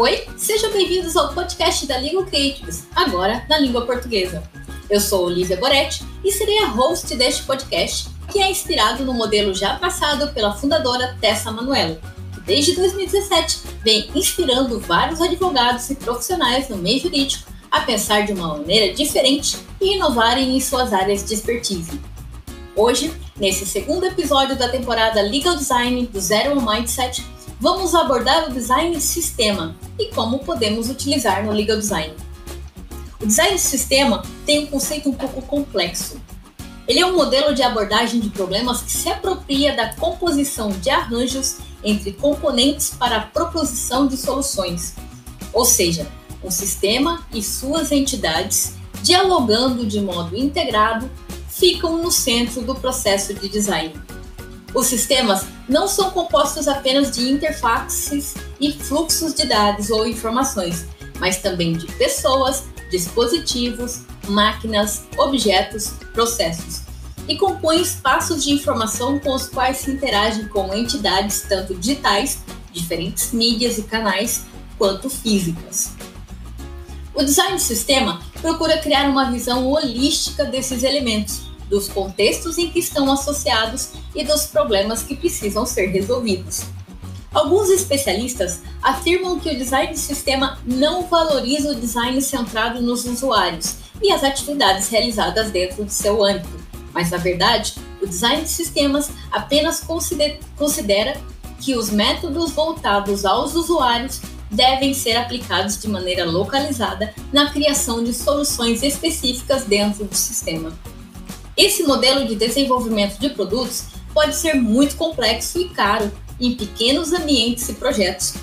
Oi, sejam bem-vindos ao podcast da Legal Creatives, agora na língua portuguesa. Eu sou Olivia Goretti e serei a host deste podcast, que é inspirado no modelo já passado pela fundadora Tessa Manuelo, que desde 2017 vem inspirando vários advogados e profissionais no meio jurídico a pensar de uma maneira diferente e inovarem em suas áreas de expertise. Hoje, nesse segundo episódio da temporada Legal Design do Zero Mindset, vamos abordar o design de sistema e como podemos utilizar no legal design. O design de sistema tem um conceito um pouco complexo. Ele é um modelo de abordagem de problemas que se apropria da composição de arranjos entre componentes para a proposição de soluções, ou seja, um sistema e suas entidades, dialogando de modo integrado, ficam no centro do processo de design. Os sistemas não são compostos apenas de interfaces e fluxos de dados ou informações, mas também de pessoas, dispositivos, máquinas, objetos, processos, e compõem espaços de informação com os quais se interagem com entidades tanto digitais, diferentes mídias e canais, quanto físicas. O design de sistema procura criar uma visão holística desses elementos, dos contextos em que estão associados e dos problemas que precisam ser resolvidos. Alguns especialistas afirmam que o design de sistema não valoriza o design centrado nos usuários e as atividades realizadas dentro de seu âmbito, mas na verdade, o design de sistemas apenas considera que os métodos voltados aos usuários devem ser aplicados de maneira localizada na criação de soluções específicas dentro do sistema. Esse modelo de desenvolvimento de produtos pode ser muito complexo e caro em pequenos ambientes e projetos.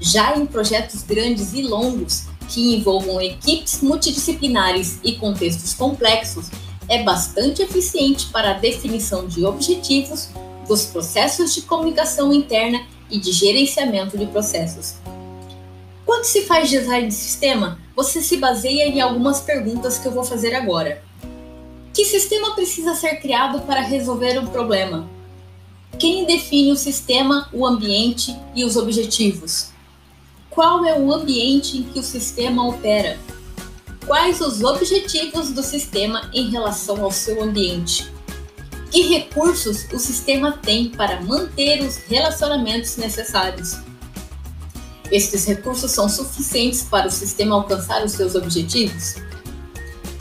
Já em projetos grandes e longos, que envolvam equipes multidisciplinares e contextos complexos, é bastante eficiente para a definição de objetivos, dos processos de comunicação interna e de gerenciamento de processos. Quando se faz design de sistema, você se baseia em algumas perguntas que eu vou fazer agora. Que sistema precisa ser criado para resolver um problema? Quem define o sistema, o ambiente e os objetivos? Qual é o ambiente em que o sistema opera? Quais os objetivos do sistema em relação ao seu ambiente? Que recursos o sistema tem para manter os relacionamentos necessários? Estes recursos são suficientes para o sistema alcançar os seus objetivos?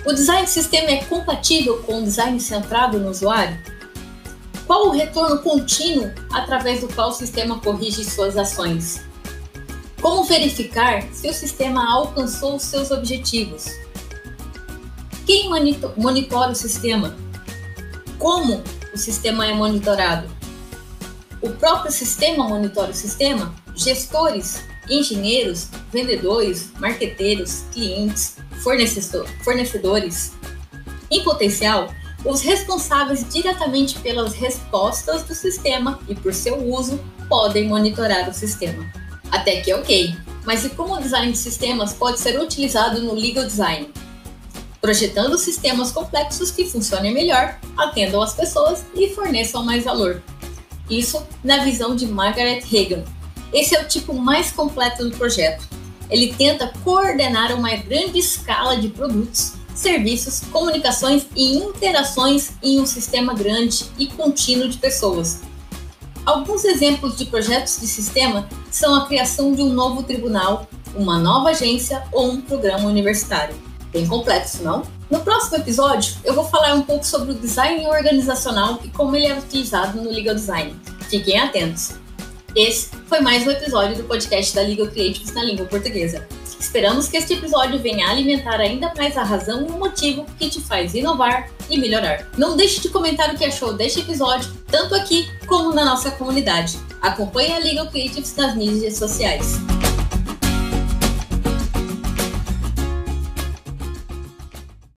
O design de sistema é compatível com o design centrado no usuário? Qual o retorno contínuo através do qual o sistema corrige suas ações? Como verificar se o sistema alcançou os seus objetivos? Quem monitora o sistema? Como o sistema é monitorado? O próprio sistema monitora o sistema? Gestores, engenheiros, vendedores, marqueteiros, clientes, fornecedores. Em potencial, os responsáveis diretamente pelas respostas do sistema e por seu uso podem monitorar o sistema. Até que é ok, mas e como o design de sistemas pode ser utilizado no legal design? Projetando sistemas complexos que funcionem melhor, atendam as pessoas e forneçam mais valor. Isso na visão de Margaret Hagan. Esse é o tipo mais completo do projeto, ele tenta coordenar uma grande escala de produtos, serviços, comunicações e interações em um sistema grande e contínuo de pessoas. Alguns exemplos de projetos de sistema são a criação de um novo tribunal, uma nova agência ou um programa universitário. Bem complexo, não? No próximo episódio, eu vou falar um pouco sobre o design organizacional e como ele é utilizado no legal design. Fiquem atentos! Esse foi mais um episódio do podcast da Legal Creatives na língua portuguesa. Esperamos que este episódio venha alimentar ainda mais a razão e o motivo que te faz inovar e melhorar. Não deixe de comentar o que achou deste episódio, tanto aqui como na nossa comunidade. Acompanhe a Legal Creatives nas mídias sociais.